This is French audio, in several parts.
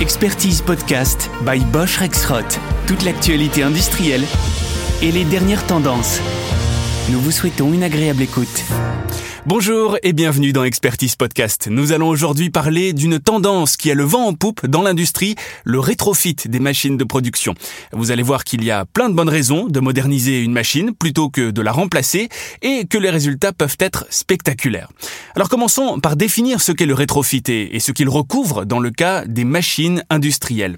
Expertise Podcast by Bosch Rexroth. Toute l'actualité industrielle et les dernières tendances. Nous vous souhaitons une agréable écoute. Bonjour et bienvenue dans Expertise Podcast. Nous allons aujourd'hui parler d'une tendance qui a le vent en poupe dans l'industrie, le rétrofit des machines de production. Vous allez voir qu'il y a plein de bonnes raisons de moderniser une machine plutôt que de la remplacer et que les résultats peuvent être spectaculaires. Alors commençons par définir ce qu'est le rétrofit et ce qu'il recouvre dans le cas des machines industrielles.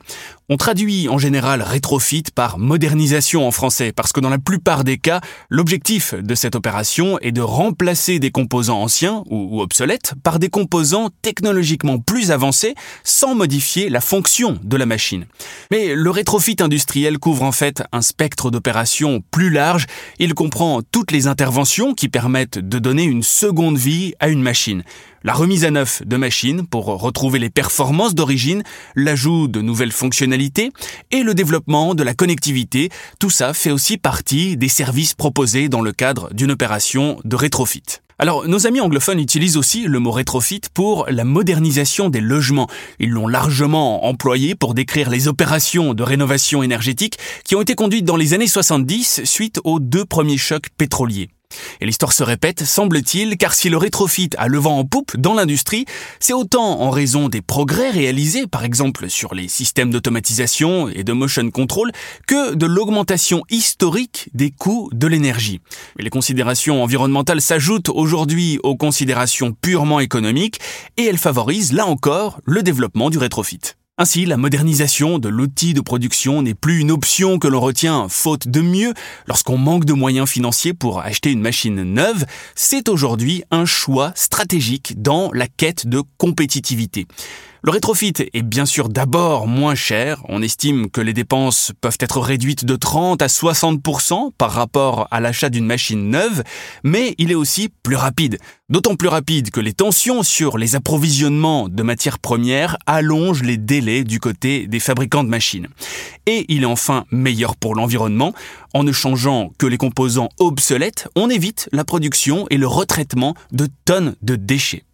On traduit en général rétrofit par modernisation en français parce que dans la plupart des cas, l'objectif de cette opération est de remplacer des composants anciens ou, obsolètes par des composants technologiquement plus avancés sans modifier la fonction de la machine. Mais le rétrofit industriel couvre en fait un spectre d'opérations plus large. Il comprend toutes les interventions qui permettent de donner une seconde vie à une machine la remise à neuf de machines pour retrouver les performances d'origine, l'ajout de nouvelles fonctionnalités et le développement de la connectivité, tout ça fait aussi partie des services proposés dans le cadre d'une opération de rétrofit. Alors, nos amis anglophones utilisent aussi le mot rétrofit pour la modernisation des logements. Ils l'ont largement employé pour décrire les opérations de rénovation énergétique qui ont été conduites dans les années 70 suite aux deux premiers chocs pétroliers. Et l'histoire se répète, semble-t-il, car si le rétrofit a le vent en poupe dans l'industrie, c'est autant en raison des progrès réalisés, par exemple sur les systèmes d'automatisation et de motion control, que de l'augmentation historique des coûts de l'énergie. Les considérations environnementales s'ajoutent aujourd'hui aux considérations purement économiques, et elles favorisent, là encore, le développement du rétrofit. Ainsi, la modernisation de l'outil de production n'est plus une option que l'on retient faute de mieux lorsqu'on manque de moyens financiers pour acheter une machine neuve, c'est aujourd'hui un choix stratégique dans la quête de compétitivité. Le rétrofit est bien sûr d'abord moins cher. On estime que les dépenses peuvent être réduites de 30 à 60% par rapport à l'achat d'une machine neuve, mais il est aussi plus rapide. D'autant plus rapide que les tensions sur les approvisionnements de matières premières allongent les délais du côté des fabricants de machines. Et il est enfin meilleur pour l'environnement. En ne changeant que les composants obsolètes, on évite la production et le retraitement de tonnes de déchets.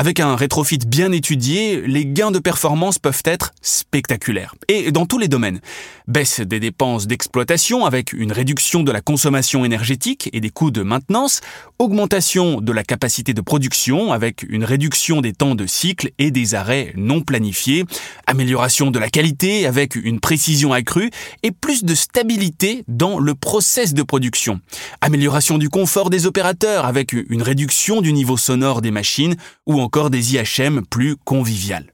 Avec un rétrofit bien étudié, les gains de performance peuvent être spectaculaires. Et dans tous les domaines. Baisse des dépenses d'exploitation avec une réduction de la consommation énergétique et des coûts de maintenance, augmentation de la capacité de production avec une réduction des temps de cycle et des arrêts non planifiés, amélioration de la qualité avec une précision accrue et plus de stabilité dans le process de production, amélioration du confort des opérateurs avec une réduction du niveau sonore des machines ou encore des IHM plus conviviales.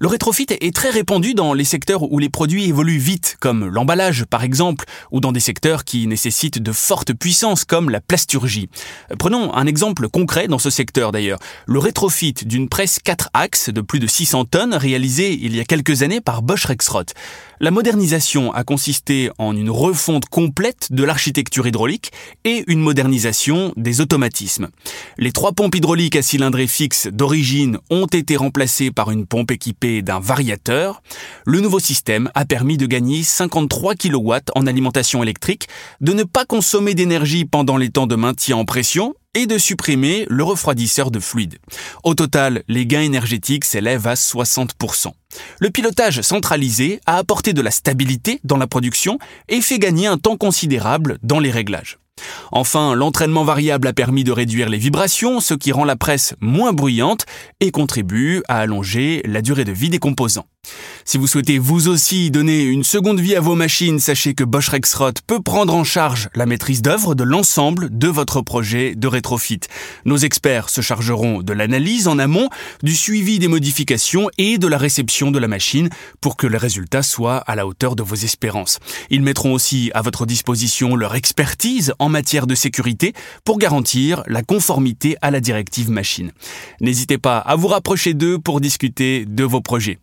Le rétrofit est très répandu dans les secteurs où les produits évoluent vite, comme l'emballage par exemple, ou dans des secteurs qui nécessitent de fortes puissances, comme la plasturgie. Prenons un exemple concret dans ce secteur d'ailleurs. Le rétrofit d'une presse 4 axes de plus de 600 tonnes réalisée il y a quelques années par Bosch Rexroth. La modernisation a consisté en une refonte complète de l'architecture hydraulique et une modernisation des automatismes. Les trois pompes hydrauliques à cylindrée fixe d'origine ont été remplacées par une pompe équipée d'un variateur. Le nouveau système a permis de gagner 53 kW en alimentation électrique, de ne pas consommer d'énergie pendant les temps de maintien en pression et de supprimer le refroidisseur de fluide. Au total, les gains énergétiques s'élèvent à 60%. Le pilotage centralisé a apporté de la stabilité dans la production et fait gagner un temps considérable dans les réglages. Enfin, l'entraînement variable a permis de réduire les vibrations, ce qui rend la presse moins bruyante et contribue à allonger la durée de vie des composants. Si vous souhaitez vous aussi donner une seconde vie à vos machines, sachez que Bosch Rexroth peut prendre en charge la maîtrise d'œuvre de l'ensemble de votre projet de rétrofit. Nos experts se chargeront de l'analyse en amont, du suivi des modifications et de la réception de la machine pour que le résultat soit à la hauteur de vos espérances. Ils mettront aussi à votre disposition leur expertise en matière de sécurité pour garantir la conformité à la directive machine. N'hésitez pas à vous rapprocher d'eux pour discuter de vos projets.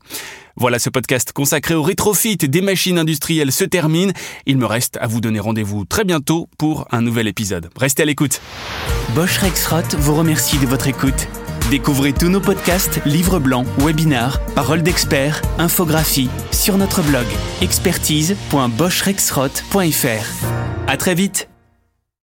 Voilà, ce podcast consacré au rétrofit des machines industrielles se termine. Il me reste à vous donner rendez-vous très bientôt pour un nouvel épisode. Restez à l'écoute. Bosch Rexroth vous remercie de votre écoute. Découvrez tous nos podcasts, livres blancs, webinars, paroles d'experts, infographies sur notre blog expertise.boschrexroth.fr. À très vite.